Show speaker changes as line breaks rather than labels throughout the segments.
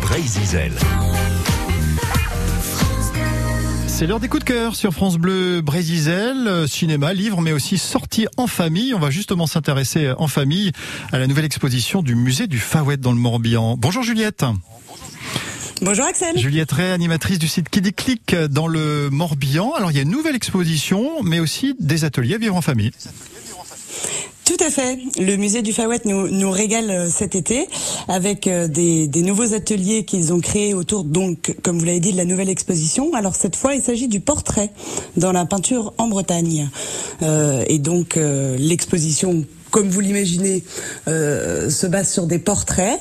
Brézizel.
C'est l'heure des coups de cœur sur France Bleu Brézizel, euh, cinéma, livre, mais aussi sortie en famille. On va justement s'intéresser euh, en famille à la nouvelle exposition du musée du Fawet dans le Morbihan. Bonjour Juliette.
Bonjour Axel.
Juliette Ray, animatrice du site Kiddy Click dans le Morbihan. Alors il y a une nouvelle exposition, mais aussi des ateliers à vivre en famille.
Tout à fait. Le musée du Fawet nous, nous régale euh, cet été avec euh, des, des nouveaux ateliers qu'ils ont créés autour, donc, comme vous l'avez dit, de la nouvelle exposition. Alors cette fois, il s'agit du portrait dans la peinture en Bretagne. Euh, et donc l'exposition comme vous l'imaginez, euh, se base sur des portraits.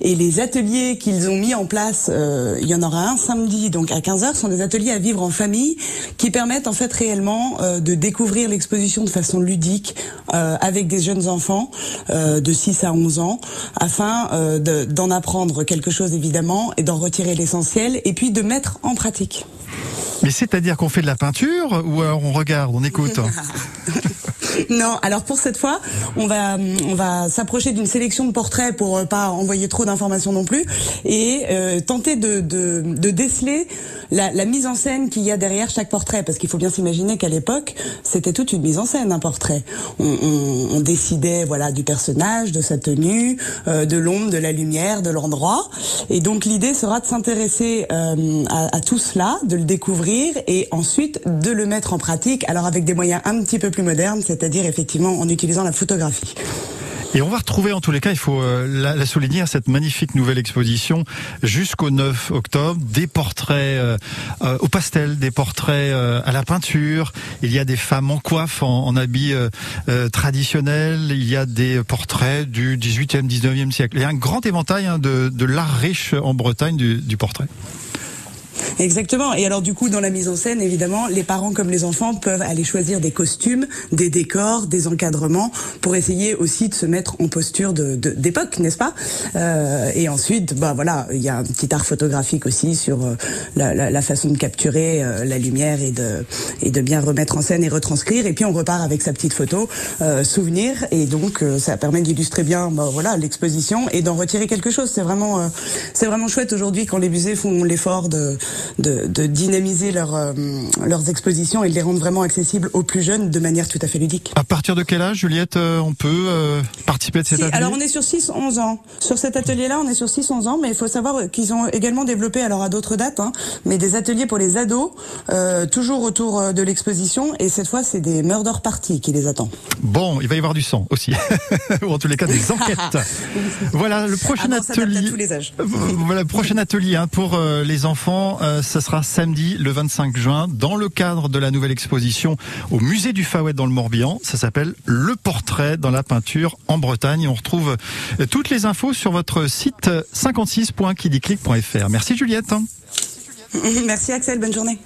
Et les ateliers qu'ils ont mis en place, euh, il y en aura un samedi, donc à 15h, sont des ateliers à vivre en famille qui permettent en fait réellement euh, de découvrir l'exposition de façon ludique euh, avec des jeunes enfants euh, de 6 à 11 ans, afin euh, d'en apprendre quelque chose évidemment et d'en retirer l'essentiel et puis de mettre en pratique.
Mais c'est-à-dire qu'on fait de la peinture ou alors on regarde, on écoute?
Non, alors pour cette fois, on va on va s'approcher d'une sélection de portraits pour pas envoyer trop d'informations non plus et euh, tenter de, de, de déceler la, la, mise en scène qu'il y a derrière chaque portrait parce qu'il faut bien s'imaginer qu'à l'époque c'était toute une mise en scène un portrait. On, on, on décidait voilà du personnage, de sa tenue, euh, de l'ombre, de la lumière, de l'endroit et donc l'idée sera de s'intéresser euh, à, à tout cela, de le découvrir et ensuite de le mettre en pratique. Alors avec des moyens un petit peu plus modernes, c'est-à-dire effectivement en utilisant la photographie.
Et on va retrouver en tous les cas, il faut euh, la, souligner, cette magnifique nouvelle exposition jusqu'au 9 octobre, des portraits euh, euh, au pastel, des portraits à la peinture. Il y a des femmes en coiffe, en, en habits traditionnels. Il y a des portraits du 18e, 19e siècle. Il y a un grand éventail hein, de, l'art riche en Bretagne du portrait.
Exactement. Et alors du coup, dans la mise en scène, évidemment, les parents comme les enfants peuvent aller choisir des costumes, des décors, des encadrements pour essayer aussi de se mettre en posture de d'époque, n'est-ce pas? Euh, Et ensuite, bah voilà, il y a un petit art photographique aussi sur euh, la, la, la, façon de capturer euh, la lumière et de et de bien remettre en scène et retranscrire. Et puis on repart avec sa petite photo euh, souvenir et donc euh, ça permet d'illustrer bien, bah, voilà, l'exposition et d'en retirer quelque chose. C'est vraiment c'est vraiment chouette aujourd'hui quand les musées font l'effort de de, de, dynamiser leur, euh, leurs expositions et de les rendre vraiment accessibles aux plus jeunes de manière tout à fait ludique.
À partir de quel âge, Juliette, euh, on peut euh, participer à cet
si,
atelier
Alors on est sur 6-11 ans. Sur cet atelier-là, on est sur 6-11 ans, mais il faut savoir qu'ils ont également développé, alors à d'autres dates, hein, mais des ateliers pour les ados, euh, toujours autour de l'exposition, et cette fois c'est des murder parties qui les attendent.
Bon, il va y avoir du sang aussi, ou en tous les cas des enquêtes. voilà le prochain
ah
atelier.
À tous les âges.
voilà le prochain atelier hein, pour euh, les enfants. Euh, ce sera samedi le 25 juin dans le cadre de la nouvelle exposition au musée du Fawet dans le Morbihan. Ça s'appelle Le portrait dans la peinture en Bretagne. On retrouve euh, toutes les infos sur votre site 56.kidiclick.fr. Merci Juliette.
Merci Axel, bonne journée.